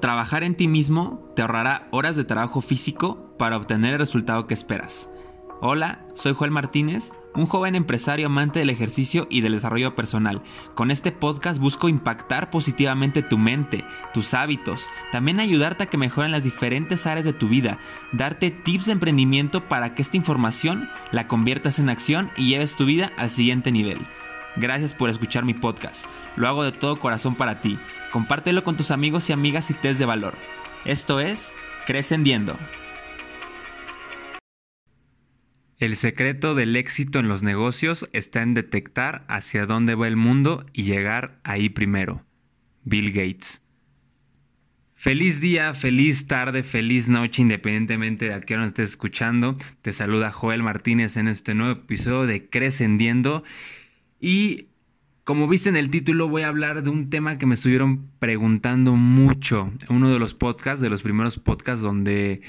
Trabajar en ti mismo te ahorrará horas de trabajo físico para obtener el resultado que esperas. Hola, soy Joel Martínez, un joven empresario amante del ejercicio y del desarrollo personal. Con este podcast busco impactar positivamente tu mente, tus hábitos, también ayudarte a que mejoren las diferentes áreas de tu vida, darte tips de emprendimiento para que esta información la conviertas en acción y lleves tu vida al siguiente nivel. Gracias por escuchar mi podcast. Lo hago de todo corazón para ti. Compártelo con tus amigos y amigas y test de valor. Esto es Crescendiendo. El secreto del éxito en los negocios está en detectar hacia dónde va el mundo y llegar ahí primero. Bill Gates. Feliz día, feliz tarde, feliz noche, independientemente de a qué hora estés escuchando. Te saluda Joel Martínez en este nuevo episodio de Crescendiendo. Y como viste en el título, voy a hablar de un tema que me estuvieron preguntando mucho. Uno de los podcasts, de los primeros podcasts donde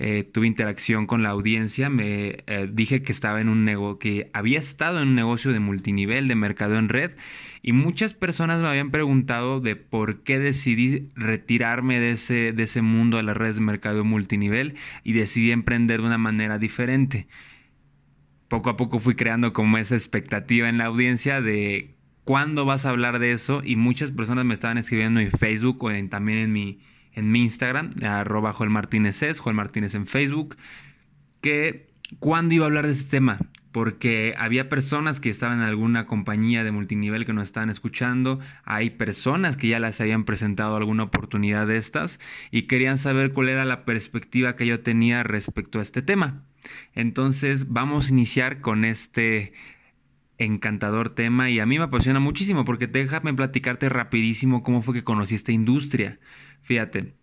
eh, tuve interacción con la audiencia, me eh, dije que estaba en un negocio, que había estado en un negocio de multinivel, de mercado en red, y muchas personas me habían preguntado de por qué decidí retirarme de ese, de ese mundo de las redes de mercado multinivel y decidí emprender de una manera diferente poco a poco fui creando como esa expectativa en la audiencia de cuándo vas a hablar de eso y muchas personas me estaban escribiendo en Facebook o también en mi, en mi Instagram, arroba Joel Martínez es, Joel Martínez en Facebook, que cuándo iba a hablar de este tema, porque había personas que estaban en alguna compañía de multinivel que nos estaban escuchando, hay personas que ya les habían presentado alguna oportunidad de estas y querían saber cuál era la perspectiva que yo tenía respecto a este tema. Entonces vamos a iniciar con este encantador tema y a mí me apasiona muchísimo porque déjame platicarte rapidísimo cómo fue que conocí esta industria. Fíjate,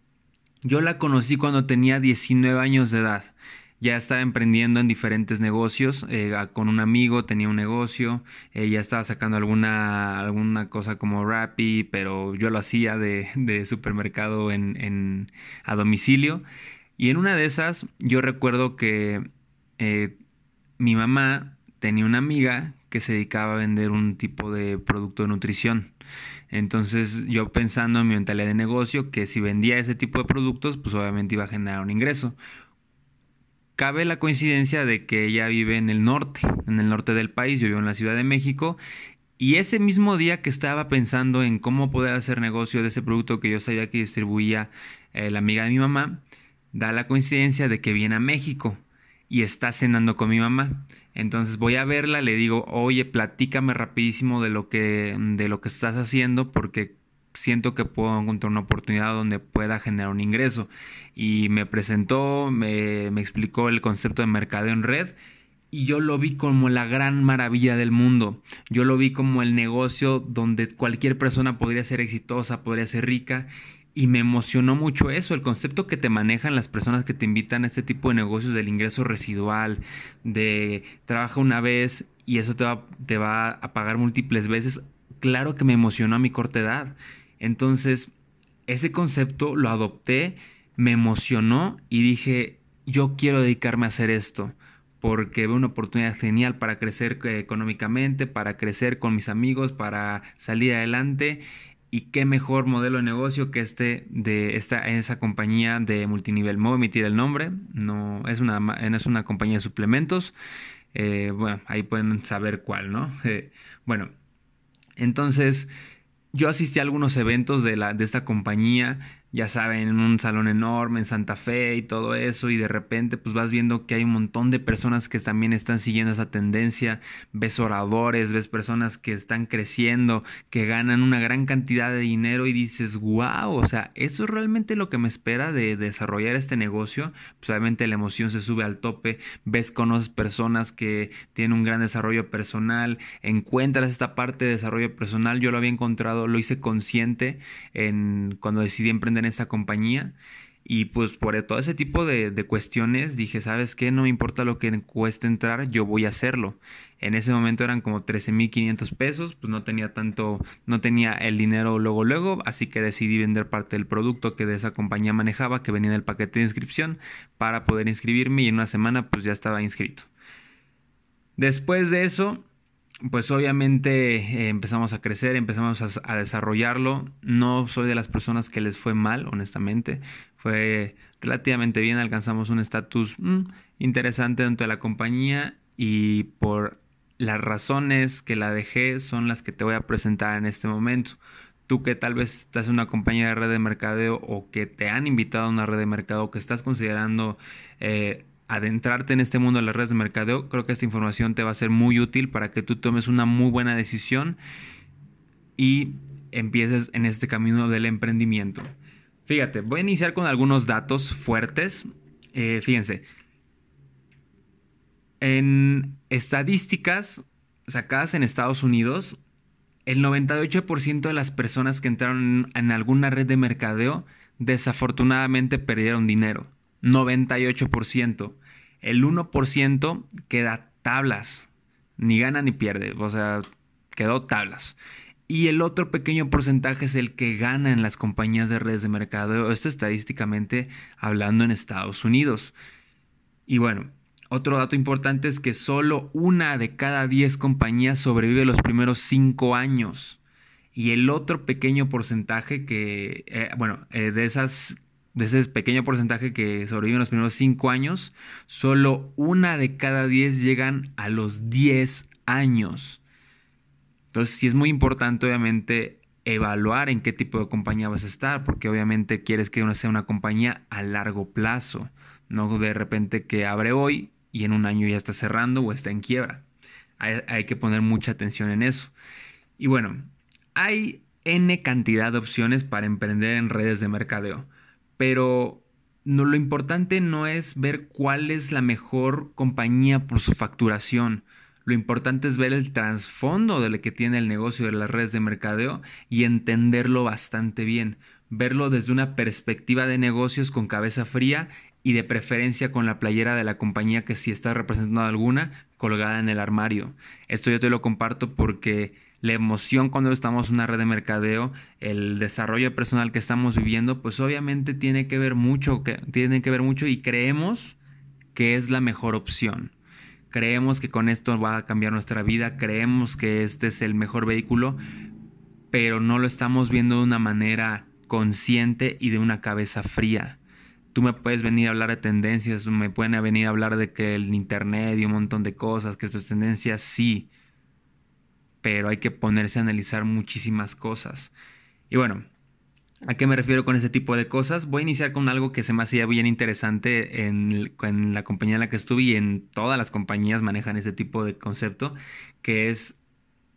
yo la conocí cuando tenía 19 años de edad. Ya estaba emprendiendo en diferentes negocios. Eh, con un amigo tenía un negocio. Eh, ya estaba sacando alguna, alguna cosa como Rappi, pero yo lo hacía de, supermercado en, a domicilio. Y en una de esas, yo recuerdo que eh, mi mamá tenía una amiga que se dedicaba a vender un tipo de producto de nutrición. Entonces yo pensando en mi mentalidad de negocio, que si vendía ese tipo de productos, pues obviamente iba a generar un ingreso. Cabe la coincidencia de que ella vive en el norte, en el norte del país, yo vivo en la Ciudad de México, y ese mismo día que estaba pensando en cómo poder hacer negocio de ese producto que yo sabía que distribuía eh, la amiga de mi mamá, da la coincidencia de que viene a México y está cenando con mi mamá. Entonces voy a verla, le digo, oye, platícame rapidísimo de lo que, de lo que estás haciendo porque siento que puedo encontrar una oportunidad donde pueda generar un ingreso. Y me presentó, me, me explicó el concepto de mercado en red y yo lo vi como la gran maravilla del mundo. Yo lo vi como el negocio donde cualquier persona podría ser exitosa, podría ser rica y me emocionó mucho eso, el concepto que te manejan las personas que te invitan a este tipo de negocios del ingreso residual, de trabaja una vez y eso te va, te va a pagar múltiples veces. Claro que me emocionó a mi corta edad. Entonces, ese concepto lo adopté, me emocionó y dije, yo quiero dedicarme a hacer esto porque veo una oportunidad genial para crecer eh, económicamente, para crecer con mis amigos, para salir adelante y qué mejor modelo de negocio que este de esta esa compañía de multinivel. Me voy a emitir el nombre, no es una, es una compañía de suplementos. Eh, bueno, ahí pueden saber cuál, ¿no? Eh, bueno, entonces yo asistí a algunos eventos de, la, de esta compañía ya saben, en un salón enorme en Santa Fe y todo eso, y de repente pues vas viendo que hay un montón de personas que también están siguiendo esa tendencia, ves oradores, ves personas que están creciendo, que ganan una gran cantidad de dinero y dices, wow, o sea, eso es realmente lo que me espera de desarrollar este negocio, pues obviamente la emoción se sube al tope, ves conoces personas que tienen un gran desarrollo personal, encuentras esta parte de desarrollo personal, yo lo había encontrado, lo hice consciente en cuando decidí emprender en esta compañía. Y pues por todo ese tipo de, cuestiones dije, ¿sabes qué? No me importa lo que cueste entrar, yo voy a hacerlo. En ese momento eran como 13.500 pesos, pues no tenía tanto, no tenía el dinero luego, luego, así que decidí vender parte del producto que de esa compañía manejaba, que venía en el paquete de inscripción, para poder inscribirme y en una semana pues ya estaba inscrito. Después de eso, pues obviamente eh, empezamos a crecer, empezamos a, desarrollarlo. No soy de las personas que les fue mal, honestamente. Fue relativamente bien, alcanzamos un estatus mm, interesante dentro de la compañía y por las razones que la dejé son las que te voy a presentar en este momento. Tú que tal vez estás en una compañía de red de mercadeo o que te han invitado a una red de mercado que estás considerando eh, adentrarte en este mundo de las redes de mercadeo, creo que esta información te va a ser muy útil para que tú tomes una muy buena decisión y empieces en este camino del emprendimiento. Fíjate, voy a iniciar con algunos datos fuertes. Eh, fíjense, en estadísticas sacadas en Estados Unidos, el 98% de las personas que entraron en alguna red de mercadeo desafortunadamente perdieron dinero. 98% el 1% queda tablas, ni gana ni pierde, o sea, quedó tablas. Y el otro pequeño porcentaje es el que gana en las compañías de redes de mercado, esto estadísticamente hablando en Estados Unidos. Y bueno, otro dato importante es que solo una de cada 10 compañías sobrevive los primeros 5 años. Y el otro pequeño porcentaje que, eh, bueno, eh, de esas de ese pequeño porcentaje que sobreviven los primeros 5 años, solo una de cada 10 llegan a los 10 años. Entonces sí es muy importante obviamente evaluar en qué tipo de compañía vas a estar, porque obviamente quieres que uno sea una compañía a largo plazo, no de repente que abre hoy y en un año ya está cerrando o está en quiebra. Hay, hay que poner mucha atención en eso. Y bueno, hay N cantidad de opciones para emprender en redes de mercadeo pero lo importante no es ver cuál es la mejor compañía por su facturación. Lo importante es ver el trasfondo de lo que tiene el negocio de las redes de mercadeo y entenderlo bastante bien. Verlo desde una perspectiva de negocios con cabeza fría y de preferencia con la playera de la compañía que si está representando alguna colgada en el armario. Esto yo te lo comparto porque la emoción cuando estamos en una red de mercadeo, el desarrollo personal que estamos viviendo, pues obviamente tiene que ver mucho, que, tiene que ver mucho y creemos que es la mejor opción. Creemos que con esto va a cambiar nuestra vida, creemos que este es el mejor vehículo, pero no lo estamos viendo de una manera consciente y de una cabeza fría. Tú me puedes venir a hablar de tendencias, me pueden venir a hablar de que el internet y un montón de cosas, que esto es tendencias, sí, pero hay que ponerse a analizar muchísimas cosas. Y bueno, ¿a qué me refiero con ese tipo de cosas? Voy a iniciar con algo que se me hacía bien interesante en, la compañía en la que estuve y en todas las compañías manejan ese tipo de concepto, que es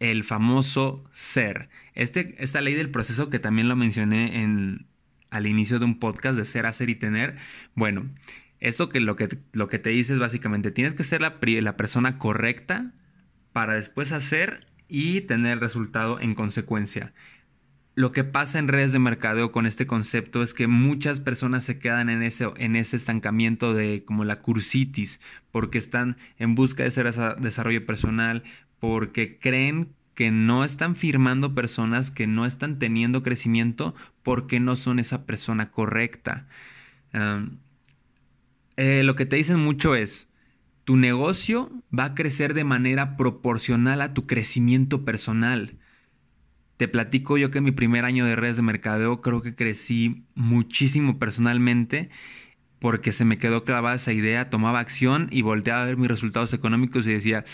el famoso ser. Este, esta ley del proceso que también lo mencioné en, al inicio de un podcast de ser, hacer y tener. Bueno, esto que lo que, lo que te dice es básicamente, tienes que ser la, la persona correcta para después hacer y tener resultado en consecuencia. Lo que pasa en redes de mercadeo con este concepto es que muchas personas se quedan en ese, en ese estancamiento de como la cursitis, porque están en busca de ser desarrollo personal, porque creen que no están firmando personas que no están teniendo crecimiento porque no son esa persona correcta. Eh, lo que te dicen mucho es, tu negocio va a crecer de manera proporcional a tu crecimiento personal. Te platico yo que en mi primer año de redes de mercadeo creo que crecí muchísimo personalmente porque se me quedó clavada esa idea, tomaba acción y volteaba a ver mis resultados económicos y decía,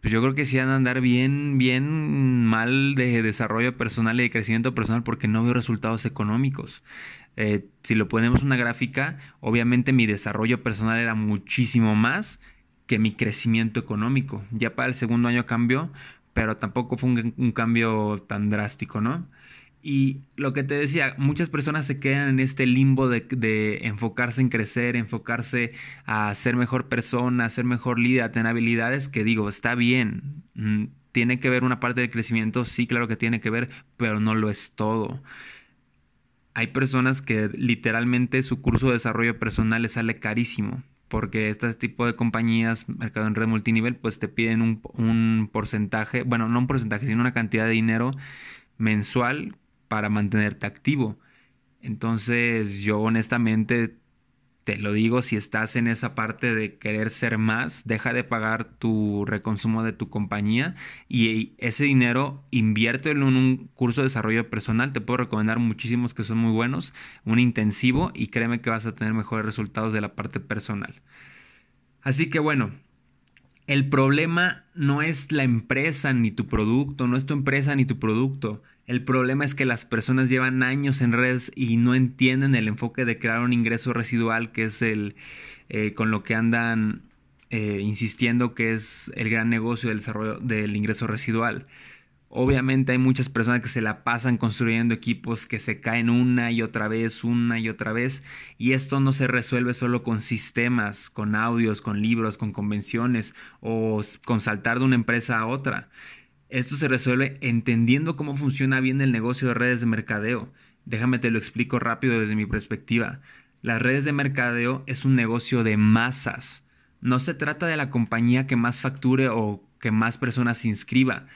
pues yo creo que sí van a andar bien, bien mal de desarrollo personal y de crecimiento personal porque no veo resultados económicos. Eh, si lo ponemos una gráfica, obviamente mi desarrollo personal era muchísimo más que mi crecimiento económico. Ya para el segundo año cambió, pero tampoco fue un, cambio tan drástico, ¿no? Y lo que te decía, muchas personas se quedan en este limbo de, de, enfocarse en crecer, enfocarse a ser mejor persona, a ser mejor líder, a tener habilidades, que digo, está bien. Mm, tiene que ver una parte del crecimiento, sí, claro que tiene que ver, pero no lo es todo hay personas que literalmente su curso de desarrollo personal les sale carísimo, porque este tipo de compañías, mercado en red multinivel, pues te piden un, porcentaje, bueno, no un porcentaje, sino una cantidad de dinero mensual para mantenerte activo. Entonces yo honestamente te lo digo, si estás en esa parte de querer ser más, deja de pagar tu reconsumo de tu compañía y ese dinero inviértelo en un curso de desarrollo personal. Te puedo recomendar muchísimos que son muy buenos, un intensivo y créeme que vas a tener mejores resultados de la parte personal. Así que bueno, el problema no es la empresa ni tu producto, no es tu empresa ni tu producto. El problema es que las personas llevan años en redes y no entienden el enfoque de crear un ingreso residual, que es el eh, con lo que andan eh, insistiendo que es el gran negocio del desarrollo del ingreso residual. Obviamente hay muchas personas que se la pasan construyendo equipos que se caen una y otra vez, una y otra vez, y esto no se resuelve solo con sistemas, con audios, con libros, con convenciones o con saltar de una empresa a otra. Esto se resuelve entendiendo cómo funciona bien el negocio de redes de mercadeo. Déjame te lo explico rápido desde mi perspectiva. Las redes de mercadeo es un negocio de masas. No se trata de la compañía que más facture o que más personas inscriba,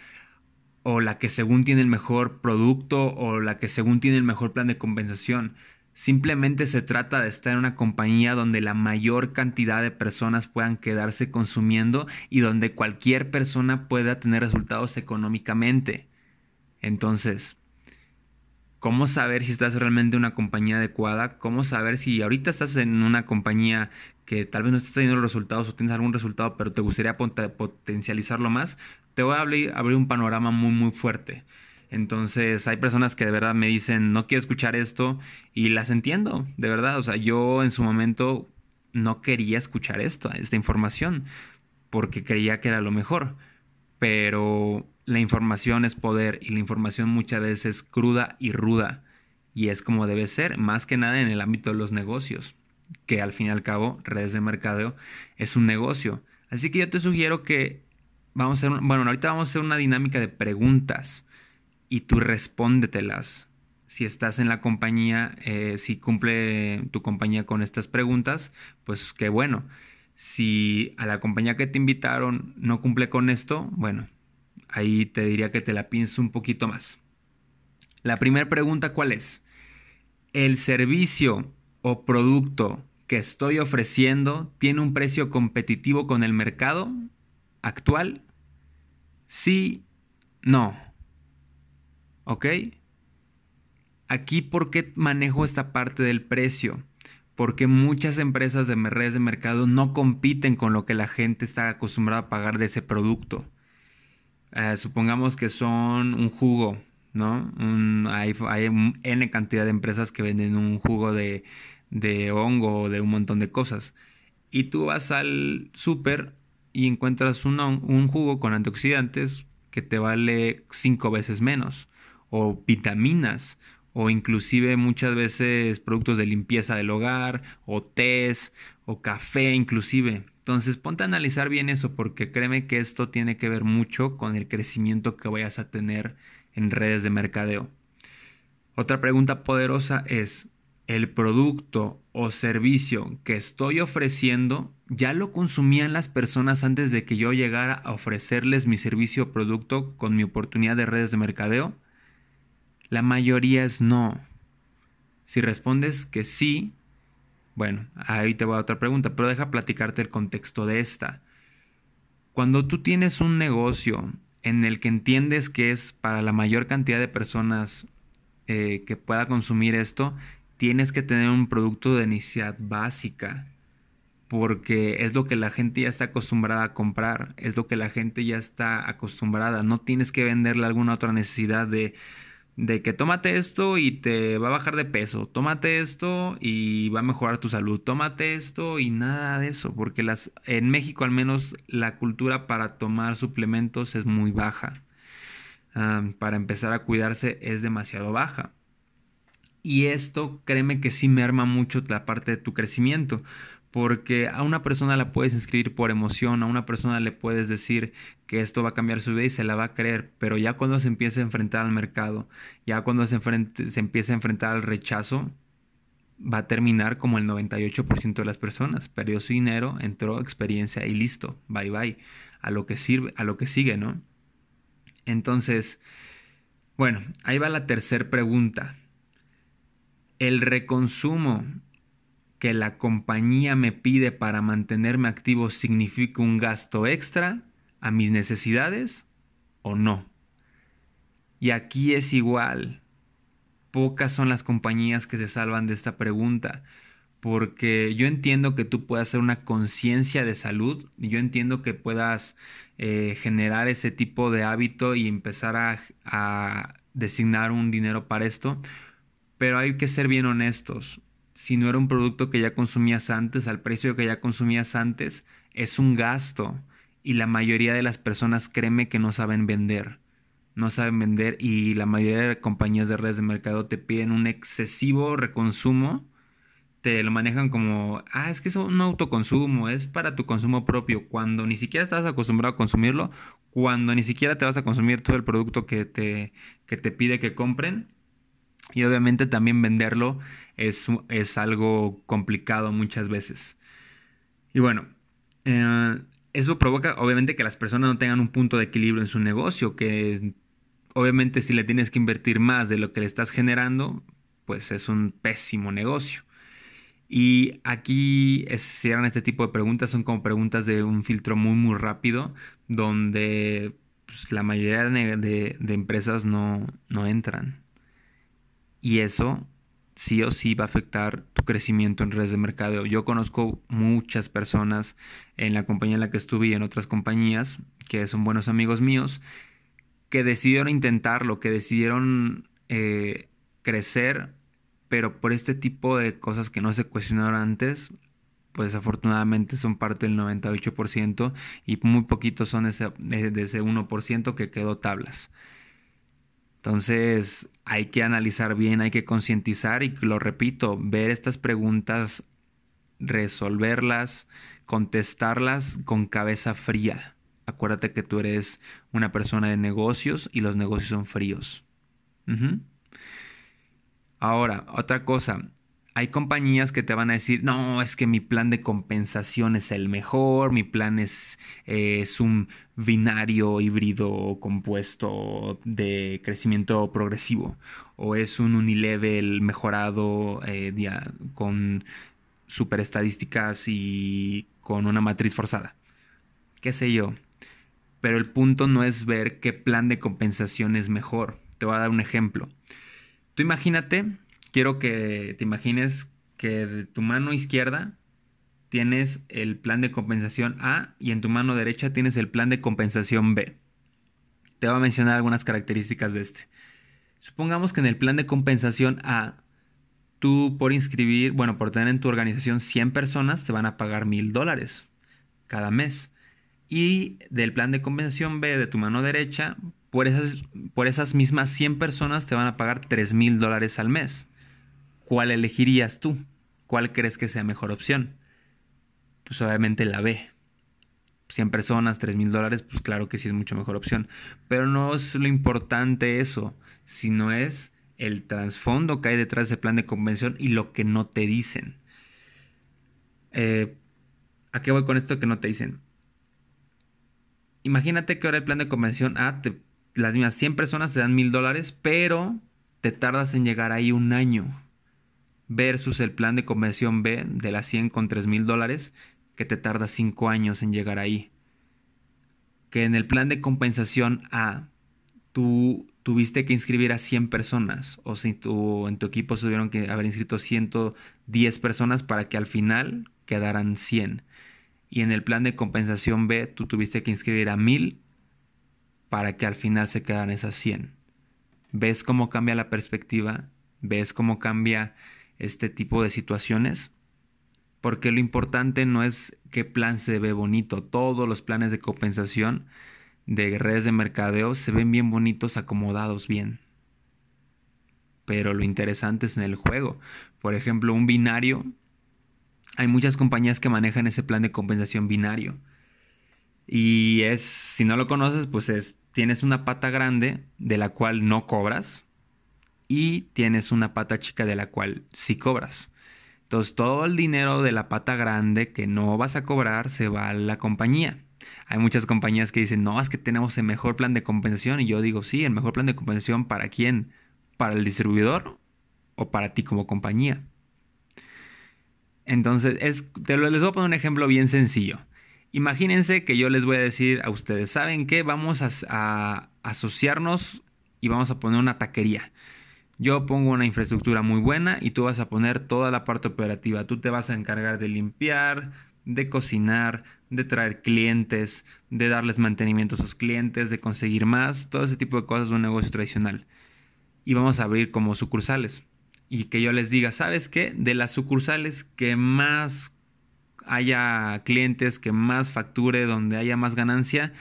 o la que según tiene el mejor producto o la que según tiene el mejor plan de compensación. Simplemente se trata de estar en una compañía donde la mayor cantidad de personas puedan quedarse consumiendo y donde cualquier persona pueda tener resultados económicamente. Entonces, ¿cómo saber si estás realmente en una compañía adecuada? ¿Cómo saber si ahorita estás en una compañía que tal vez no estás teniendo resultados o tienes algún resultado, pero te gustaría potencializarlo más? Te voy a abrir, un panorama muy, muy fuerte. Entonces hay personas que de verdad me dicen, no quiero escuchar esto y las entiendo, de verdad. O sea, yo en su momento no quería escuchar esto, esta información, porque creía que era lo mejor. Pero la información es poder y la información muchas veces es cruda y ruda. Y es como debe ser, más que nada en el ámbito de los negocios, que al fin y al cabo, redes de mercadeo es un negocio. Así que yo te sugiero que vamos a hacer, bueno, ahorita vamos a hacer una dinámica de preguntas y tú respóndetelas. Si estás en la compañía, eh, si cumple tu compañía con estas preguntas, pues qué bueno. Si a la compañía que te invitaron no cumple con esto, bueno, ahí te diría que te la pienses un poquito más. La primera pregunta, ¿cuál es? ¿El servicio o producto que estoy ofreciendo tiene un precio competitivo con el mercado actual? Sí, no. ¿Ok? Aquí, ¿por qué manejo esta parte del precio? Porque muchas empresas de redes de mercado no compiten con lo que la gente está acostumbrada a pagar de ese producto. Eh, supongamos que son un jugo, ¿no? hay, N cantidad de empresas que venden un jugo de, de hongo o de un montón de cosas. Y tú vas al súper y encuentras un jugo con antioxidantes que te vale cinco veces menos o vitaminas o inclusive muchas veces productos de limpieza del hogar o tés o café inclusive. Entonces ponte a analizar bien eso porque créeme que esto tiene que ver mucho con el crecimiento que vayas a tener en redes de mercadeo. Otra pregunta poderosa es, ¿el producto o servicio que estoy ofreciendo ya lo consumían las personas antes de que yo llegara a ofrecerles mi servicio o producto con mi oportunidad de redes de mercadeo? La mayoría es no. Si respondes que sí, bueno, ahí te voy a otra pregunta, pero deja platicarte el contexto de esta. Cuando tú tienes un negocio en el que entiendes que es para la mayor cantidad de personas eh, que pueda consumir esto, tienes que tener un producto de necesidad básica, porque es lo que la gente ya está acostumbrada a comprar, es lo que la gente ya está acostumbrada, no tienes que venderle alguna otra necesidad de de que tómate esto y te va a bajar de peso, tómate esto y va a mejorar tu salud, tómate esto y nada de eso, porque las, en México al menos la cultura para tomar suplementos es muy baja. Ah, para empezar a cuidarse es demasiado baja. Y esto créeme que sí merma mucho la parte de tu crecimiento, porque a una persona la puedes inscribir por emoción, a una persona le puedes decir que esto va a cambiar su vida y se la va a creer, pero ya cuando se empieza a enfrentar al mercado, ya cuando se, se empieza a enfrentar al rechazo, va a terminar como el 98% de las personas. Perdió su dinero, entró experiencia y listo, bye bye, a lo que sirve, a lo que sigue, ¿no? Entonces, bueno, ahí va la tercera pregunta. El reconsumo que la compañía me pide para mantenerme activo significa un gasto extra a mis necesidades o no. Y aquí es igual. Pocas son las compañías que se salvan de esta pregunta porque yo entiendo que tú puedas hacer una conciencia de salud, y yo entiendo que puedas eh, generar ese tipo de hábito y empezar a, a, designar un dinero para esto, pero hay que ser bien honestos. Si no era un producto que ya consumías antes, al precio que ya consumías antes, es un gasto. Y la mayoría de las personas créeme que no saben vender. No saben vender y la mayoría de compañías de redes de mercado te piden un excesivo reconsumo te lo manejan como, ah, es que es un autoconsumo, es para tu consumo propio, cuando ni siquiera estás acostumbrado a consumirlo, cuando ni siquiera te vas a consumir todo el producto que te, que te pide que compren. Y obviamente también venderlo es, es algo complicado muchas veces. Y bueno, eh, eso provoca obviamente que las personas no tengan un punto de equilibrio en su negocio, que obviamente si le tienes que invertir más de lo que le estás generando, pues es un pésimo negocio. Y aquí si eran este tipo de preguntas, son como preguntas de un filtro muy muy rápido, donde pues, la mayoría de, empresas no, no entran. Y eso sí o sí va a afectar tu crecimiento en redes de mercadeo. Yo conozco muchas personas en la compañía en la que estuve y en otras compañías que son buenos amigos míos que decidieron intentarlo, que decidieron eh, crecer pero por este tipo de cosas que no se cuestionaron antes, pues afortunadamente son parte del 98% y muy poquitos son ese, de ese 1% que quedó tablas. Entonces hay que analizar bien, hay que concientizar y lo repito, ver estas preguntas, resolverlas, contestarlas con cabeza fría. Acuérdate que tú eres una persona de negocios y los negocios son fríos. Ahora, otra cosa, hay compañías que te van a decir, no, es que mi plan de compensación es el mejor, mi plan es, es un binario híbrido compuesto de crecimiento progresivo, o es un unilevel mejorado eh, con super estadísticas y con una matriz forzada. ¿Qué sé yo? Pero el punto no es ver qué plan de compensación es mejor. Te voy a dar un ejemplo. Tú imagínate, quiero que te imagines que de tu mano izquierda tienes el plan de compensación A y en tu mano derecha tienes el plan de compensación B. Te voy a mencionar algunas características de este. Supongamos que en el plan de compensación A, tú por inscribir, bueno, por tener en tu organización 100 personas, te van a pagar mil dólares cada mes. Y del plan de compensación B de tu mano derecha, por esas, por esas mismas 100 personas te van a pagar 3 mil dólares al mes. ¿Cuál elegirías tú? ¿Cuál crees que sea mejor opción? Pues obviamente la B. 100 personas, 3 mil dólares, pues claro que sí es mucho mejor opción. Pero no es lo importante eso, sino es el trasfondo que hay detrás de ese plan de convención y lo que no te dicen. Eh, ¿A qué voy con esto que no te dicen? Imagínate que ahora el plan de convención A las mismas 100 personas te dan mil dólares, pero te tardas en llegar ahí un año. Versus el plan de convención B de las 100 con 3 mil dólares, que te tarda 5 años en llegar ahí. Que en el plan de compensación A, tú tuviste que inscribir a 100 personas, o si en tu equipo se tuvieron que haber inscrito 110 personas para que al final quedaran 100. Y en el plan de compensación B, tú tuviste que inscribir a 1000 para que al final se quedan esas 100. ¿Ves cómo cambia la perspectiva? ¿Ves cómo cambia este tipo de situaciones? Porque lo importante no es qué plan se ve bonito. Todos los planes de compensación de redes de mercadeo se ven bien bonitos, acomodados bien. Pero lo interesante es en el juego. Por ejemplo, un binario. Hay muchas compañías que manejan ese plan de compensación binario. Y es, si no lo conoces, pues es tienes una pata grande de la cual no cobras y tienes una pata chica de la cual sí cobras. Entonces todo el dinero de la pata grande que no vas a cobrar se va a la compañía. Hay muchas compañías que dicen, no, es que tenemos el mejor plan de compensación. Y yo digo, sí, el mejor plan de compensación para quién? ¿Para el distribuidor o para ti como compañía? Entonces, es, te les voy a poner un ejemplo bien sencillo. Imagínense que yo les voy a decir a ustedes, ¿saben qué? Vamos a, asociarnos y vamos a poner una taquería. Yo pongo una infraestructura muy buena y tú vas a poner toda la parte operativa. Tú te vas a encargar de limpiar, de cocinar, de traer clientes, de darles mantenimiento a sus clientes, de conseguir más, todo ese tipo de cosas de un negocio tradicional. Y vamos a abrir como sucursales. Y que yo les diga, ¿sabes qué? De las sucursales que más haya clientes, que más facture, donde haya más ganancia,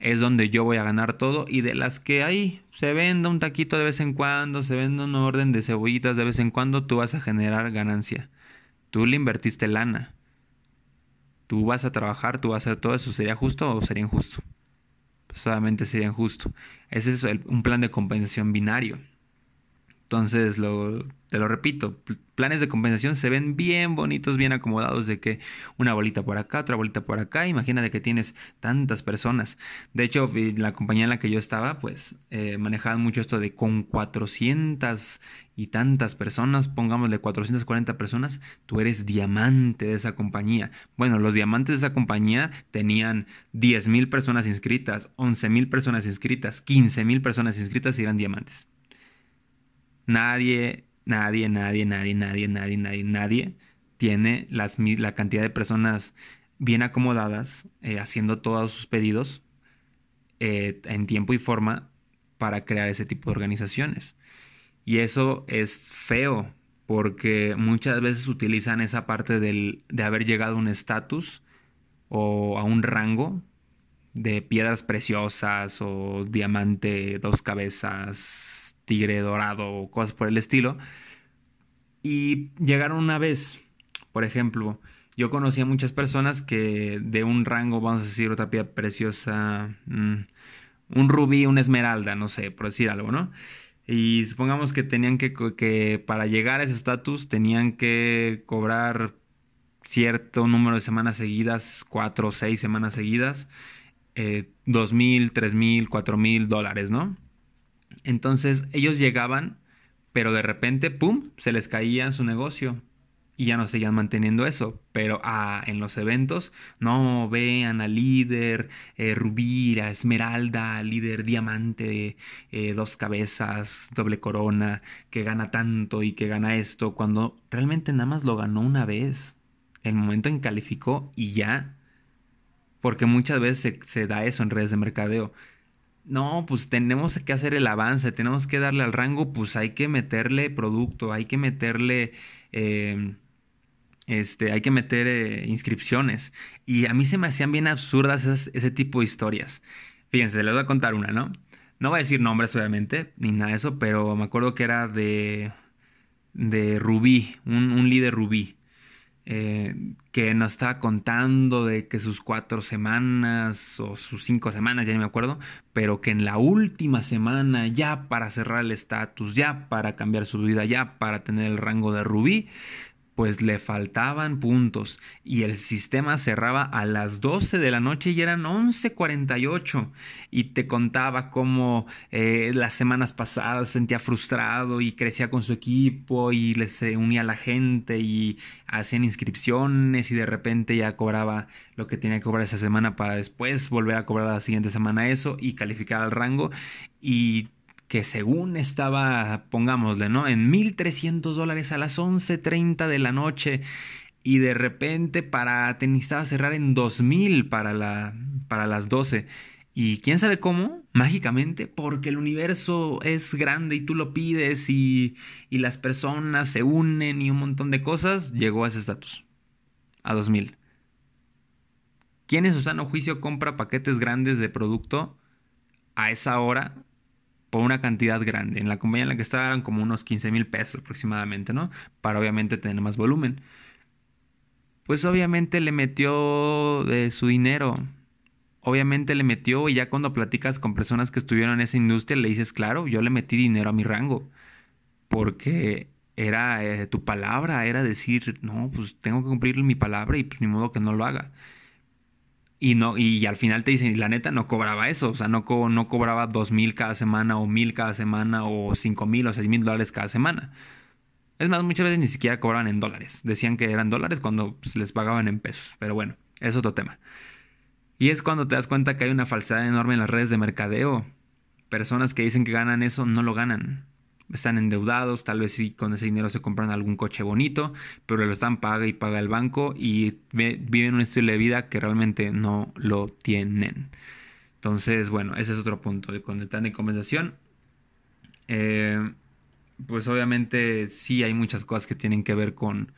es donde yo voy a ganar todo. Y de las que hay, se venda un taquito de vez en cuando, se venda un orden de cebollitas de vez en cuando, tú vas a generar ganancia. Tú le invertiste lana. Tú vas a trabajar, tú vas a hacer todo eso. ¿Sería justo o sería injusto? Pues solamente sería injusto. Ese es un plan de compensación binario. Entonces, lo, te lo repito, planes de compensación se ven bien bonitos, bien acomodados, de que una bolita por acá, otra bolita por acá. Imagínate que tienes tantas personas. De hecho, la compañía en la que yo estaba, pues eh, manejaban mucho esto de con 400 y tantas personas, pongámosle 440 personas, tú eres diamante de esa compañía. Bueno, los diamantes de esa compañía tenían 10 mil personas inscritas, 11 mil personas inscritas, 15 mil personas inscritas y eran diamantes. Nadie, nadie, nadie, nadie, nadie, nadie, nadie, nadie tiene las, la cantidad de personas bien acomodadas eh, haciendo todos sus pedidos eh, en tiempo y forma para crear ese tipo de organizaciones. Y eso es feo porque muchas veces utilizan esa parte del, de haber llegado a un estatus o a un rango de piedras preciosas o diamante dos cabezas tigre dorado o cosas por el estilo. Y llegaron una vez, por ejemplo, yo conocí a muchas personas que de un rango, vamos a decir, otra piedra preciosa, mm, un rubí, una esmeralda, no sé, por decir algo, ¿no? Y supongamos que tenían que, que para llegar a ese estatus tenían que cobrar cierto número de semanas seguidas, cuatro o seis semanas seguidas, eh, dos mil, tres mil, cuatro mil dólares, ¿no? Entonces ellos llegaban, pero de repente, ¡pum!, se les caía su negocio y ya no seguían manteniendo eso. Pero ah, en los eventos, no, vean a líder eh, rubí, a esmeralda, líder diamante, eh, dos cabezas, doble corona, que gana tanto y que gana esto, cuando realmente nada más lo ganó una vez. El momento en que calificó y ya. Porque muchas veces se da eso en redes de mercadeo no, pues tenemos que hacer el avance, tenemos que darle al rango, pues hay que meterle producto, hay que meterle, em, este, hay que meter eh, inscripciones. Y a mí se me hacían bien absurdas ese tipo de historias. Fíjense, les voy a contar una, ¿no? No voy a decir nombres, obviamente, ni nada de eso, pero me acuerdo que era de, de Rubí, un, un líder Rubí. Eh, que nos estaba contando de que sus cuatro semanas o sus cinco semanas, ya no me acuerdo, pero que en la última semana, ya para cerrar el estatus, ya para cambiar su vida, ya para tener el rango de rubí, pues le faltaban puntos y el sistema cerraba a las 12 de la noche y eran 11.48 y te contaba cómo eh, las semanas pasadas se sentía frustrado y crecía con su equipo y se unía a la gente y hacían inscripciones y de repente ya cobraba lo que tenía que cobrar esa semana para después volver a cobrar la siguiente semana eso y calificar al rango. Y que según estaba, pongámosle, ¿no? En 1.300 dólares a las 11.30 de la noche y de repente para, necesitaba cerrar en 2.000 para, la, para las 12. Y quién sabe cómo, mágicamente, porque el universo es grande y tú lo pides y, y las personas se unen y un montón de cosas, llegó a ese estatus, a 2000. ¿Quién en su sano juicio compra paquetes grandes de producto a esa hora por una cantidad grande. En la compañía en la que estaba eran como unos 15 mil pesos aproximadamente, ¿no? Para obviamente tener más volumen. Pues obviamente le metió de su dinero. Obviamente le metió y ya cuando platicas con personas que estuvieron en esa industria le dices, claro, yo le metí dinero a mi rango. Porque era eh, tu palabra, era decir, no, pues tengo que cumplir mi palabra y pues ni modo que no lo haga. Y, no, y al final te dicen, la neta no cobraba eso, o sea, no, no cobraba dos mil cada semana o mil cada semana o cinco mil o seis mil dólares cada semana. Es más, muchas veces ni siquiera cobraban en dólares. Decían que eran dólares cuando pues, les pagaban en pesos. Pero bueno, es otro tema. Y es cuando te das cuenta que hay una falsedad enorme en las redes de mercadeo. Personas que dicen que ganan eso no lo ganan. Están endeudados, tal vez sí con ese dinero se compran algún coche bonito, pero lo están paga y paga el banco y viven un estilo de vida que realmente no lo tienen. Entonces, bueno, ese es otro punto. Con el plan de compensación, eh, pues obviamente sí hay muchas cosas que tienen que ver con,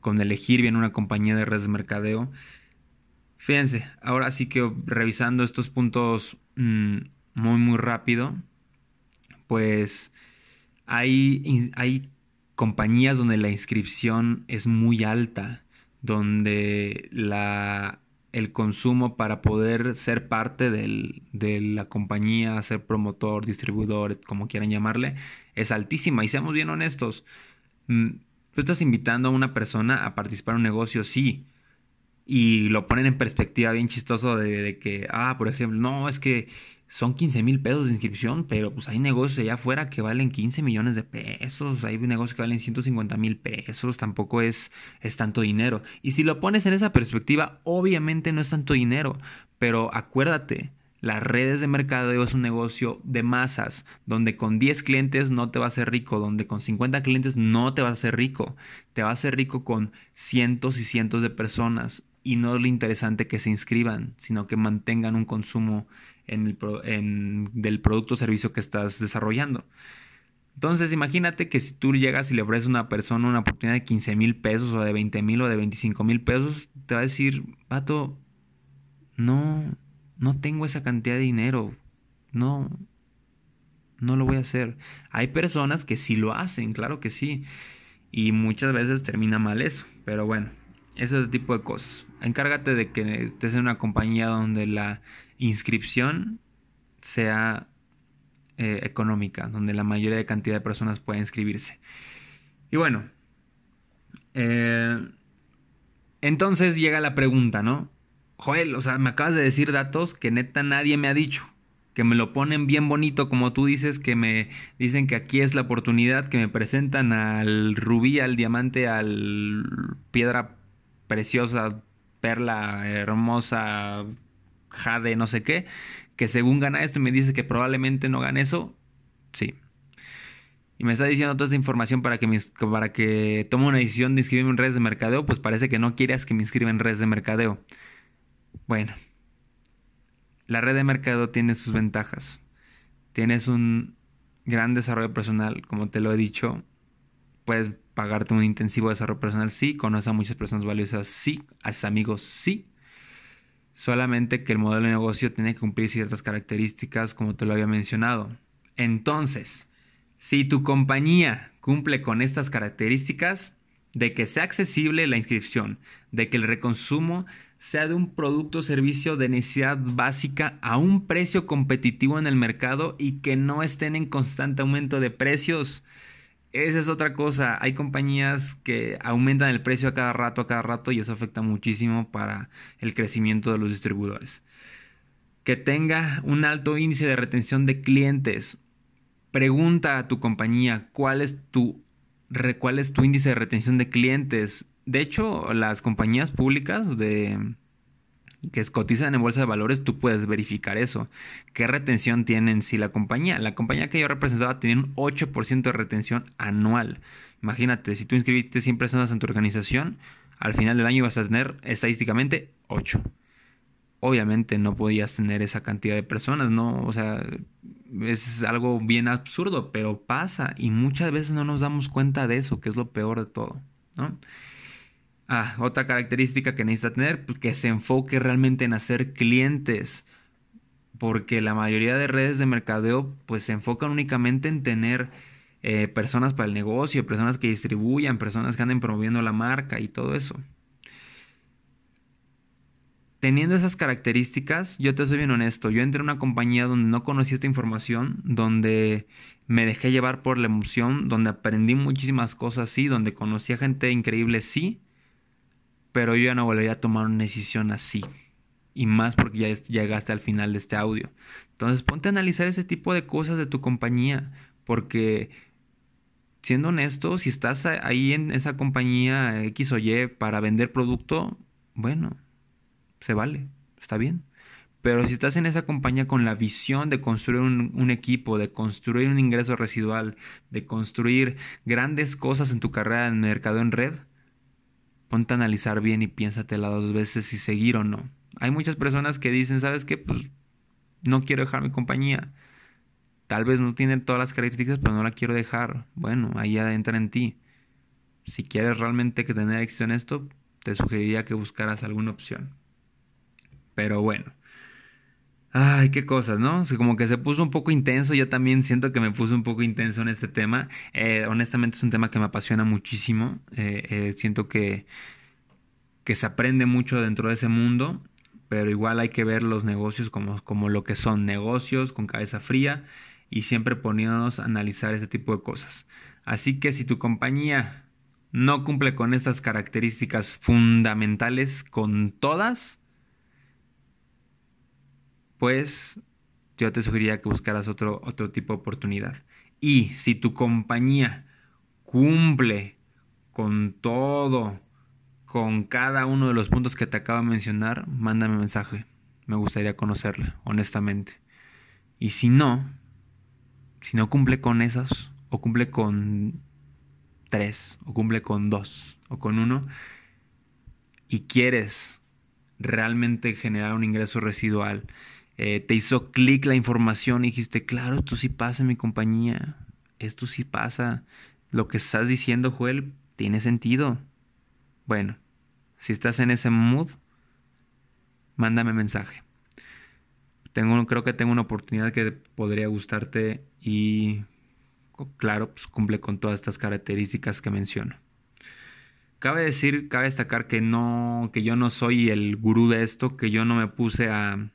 con elegir bien una compañía de redes de mercadeo. Fíjense, ahora sí que revisando estos puntos mm, muy muy rápido, pues hay, hay compañías donde la inscripción es muy alta, donde la, el consumo para poder ser parte de la compañía, ser promotor, distribuidor, como quieran llamarle, es altísima. Y seamos bien honestos, mm, tú estás invitando a una persona a participar en un negocio, sí. Y lo ponen en perspectiva bien chistoso de que, ah, por ejemplo, no, es que son 15 mil pesos de inscripción, pero pues hay negocios allá afuera que valen 15 millones de pesos, hay negocios que valen 150 mil pesos, tampoco es, es tanto dinero. Y si lo pones en esa perspectiva, obviamente no es tanto dinero, pero acuérdate, las redes de mercadeo es un negocio de masas, donde con 10 clientes no te vas a hacer rico, donde con 50 clientes no te vas a hacer rico, te vas a hacer rico con cientos y cientos de personas. Y no es lo interesante que se inscriban, sino que mantengan un consumo en el en, del producto o servicio que estás desarrollando. Entonces, imagínate que si tú llegas y le ofreces a una persona una oportunidad de 15 mil pesos o de 20 mil o de 25 mil pesos, te va a decir, vato, no, no tengo esa cantidad de dinero, no, no lo voy a hacer. Hay personas que sí lo hacen, claro que sí, y muchas veces termina mal eso, pero bueno, ese tipo de cosas. Encárgate de que estés en una compañía donde la inscripción sea eh, económica, donde la mayoría de cantidad de personas pueda inscribirse. Y bueno, eh, entonces llega la pregunta, ¿no? Joel, o sea, me acabas de decir datos que neta nadie me ha dicho, que me lo ponen bien bonito, como tú dices, que me dicen que aquí es la oportunidad, que me presentan al rubí, al diamante, al piedra preciosa, perla hermosa, Jade, no sé qué, que según gana esto y me dice que probablemente no gane eso, sí. Y me está diciendo toda esta información para que, me, para que tome una decisión de inscribirme en redes de mercadeo, pues parece que no quieras que me inscriba en redes de mercadeo. Bueno, la red de mercadeo tiene sus ventajas. Tienes un gran desarrollo personal, como te lo he dicho. Puedes pagarte un intensivo desarrollo personal, sí. Conoces a muchas personas valiosas, sí. Haces amigos, sí solamente que el modelo de negocio tiene que cumplir ciertas características como te lo había mencionado. Entonces, si tu compañía cumple con estas características, de que sea accesible la inscripción, de que el reconsumo sea de un producto o servicio de necesidad básica a un precio competitivo en el mercado y que no estén en constante aumento de precios, esa es otra cosa. Hay compañías que aumentan el precio a cada rato, a cada rato, y eso afecta muchísimo para el crecimiento de los distribuidores. Que tenga un alto índice de retención de clientes. Pregunta a tu compañía cuál es tu, cuál es tu índice de retención de clientes. De hecho, las compañías públicas de, que cotizan en bolsa de valores, tú puedes verificar eso. ¿Qué retención tienen si la compañía? La compañía que yo representaba tenía un 8% de retención anual. Imagínate, si tú inscribiste 100 personas en tu organización, al final del año vas a tener estadísticamente 8. Obviamente no podías tener esa cantidad de personas, ¿no? O sea, es algo bien absurdo, pero pasa y muchas veces no nos damos cuenta de eso, que es lo peor de todo, ¿no? Ah, otra característica que necesita tener, pues, que se enfoque realmente en hacer clientes. Porque la mayoría de redes de mercadeo pues se enfocan únicamente en tener eh, personas para el negocio, personas que distribuyan, personas que anden promoviendo la marca y todo eso. Teniendo esas características, yo te soy bien honesto, yo entré en una compañía donde no conocía esta información, donde me dejé llevar por la emoción, donde aprendí muchísimas cosas, sí, donde conocí a gente increíble, sí, pero yo ya no volvería a tomar una decisión así. Y más porque ya llegaste al final de este audio. Entonces ponte a analizar ese tipo de cosas de tu compañía, porque siendo honesto, si estás ahí en esa compañía X o Y para vender producto, bueno, se vale, está bien. Pero si estás en esa compañía con la visión de construir un, equipo, de construir un ingreso residual, de construir grandes cosas en tu carrera en mercado en red, ponte a analizar bien y piénsatela dos veces si seguir o no. Hay muchas personas que dicen, ¿sabes qué? Pues no quiero dejar mi compañía. Tal vez no tiene todas las características, pero no la quiero dejar. Bueno, ahí entra en ti. Si quieres realmente que tener éxito en esto, te sugeriría que buscaras alguna opción. Pero bueno. Ay, qué cosas, ¿no? como que se puso un poco intenso. Yo también siento que me puse un poco intenso en este tema. Eh, honestamente es un tema que me apasiona muchísimo. Eh, eh, siento que, que se aprende mucho dentro de ese mundo. Pero igual hay que ver los negocios como, como lo que son negocios con cabeza fría y siempre poniéndonos a analizar ese tipo de cosas. Así que si tu compañía no cumple con estas características fundamentales, con todas, pues yo te sugeriría que buscaras otro, otro tipo de oportunidad. Y si tu compañía cumple con todo, con cada uno de los puntos que te acabo de mencionar, mándame un mensaje. Me gustaría conocerla, honestamente. Y si no, si no cumple con esas, o cumple con tres, o cumple con dos, o con uno, y quieres realmente generar un ingreso residual, eh, te hizo clic la información y dijiste, claro, esto sí pasa en mi compañía, esto sí pasa, lo que estás diciendo, Joel, tiene sentido. Bueno, si estás en ese mood, mándame mensaje. Tengo, creo que tengo una oportunidad que podría gustarte y, claro, pues cumple con todas estas características que menciono. Cabe decir, cabe destacar que no, que yo no soy el gurú de esto, que yo no me puse a,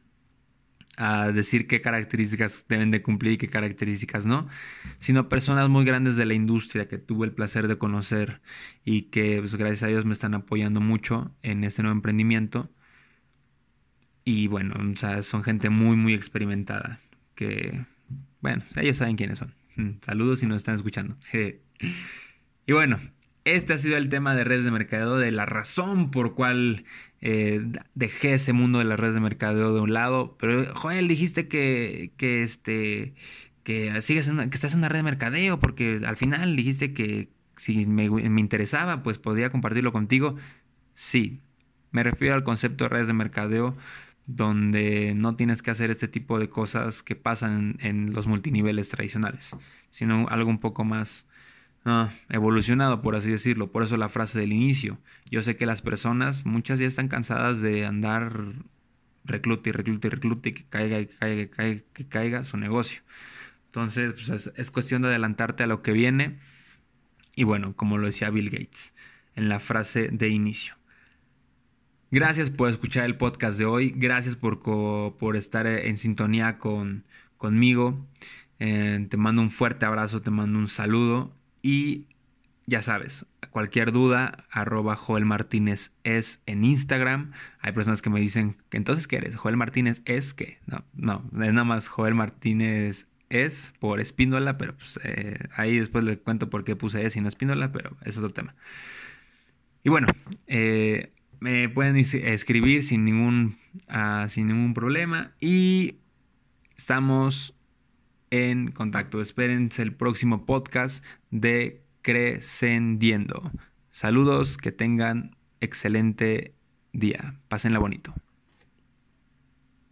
a decir qué características deben de cumplir y qué características no, sino personas muy grandes de la industria que tuve el placer de conocer y que pues, gracias a Dios me están apoyando mucho en este nuevo emprendimiento. Y bueno, o sea, son gente muy, muy experimentada, que, bueno, ellos saben quiénes son. Saludos si nos están escuchando. y bueno, este ha sido el tema de redes de mercadeo, de la razón por cual eh, dejé ese mundo de las redes de mercadeo de un lado. Pero, Joel, dijiste que, que, este, que, sigues que estás en una red de mercadeo, porque al final dijiste que si me, me interesaba, pues podía compartirlo contigo. Sí, me refiero al concepto de redes de mercadeo donde no tienes que hacer este tipo de cosas que pasan en los multiniveles tradicionales, sino algo un poco más Ah, evolucionado, por así decirlo. Por eso la frase del inicio. Yo sé que las personas, muchas ya están cansadas de andar reclute y reclute y reclute y que caiga y caiga, caiga, que caiga su negocio. Entonces, pues es, cuestión de adelantarte a lo que viene. Y bueno, como lo decía Bill Gates en la frase de inicio. Gracias por escuchar el podcast de hoy. Gracias por, por estar en sintonía con, conmigo. Eh, te mando un fuerte abrazo, te mando un saludo y ya sabes, cualquier duda, arroba Joel Martínez es en Instagram. Hay personas que me dicen, que entonces qué eres? Joel Martínez es qué? No, no, es nada más Joel Martínez es por espíndola, pero pues, eh, ahí después les cuento por qué puse es y no espíndola, pero es otro tema. Y bueno, eh, me pueden escribir sin ningún, uh, sin ningún problema y estamos en contacto. Espérense el próximo podcast de Crescendiendo. Saludos, que tengan excelente día. Pásenla bonito.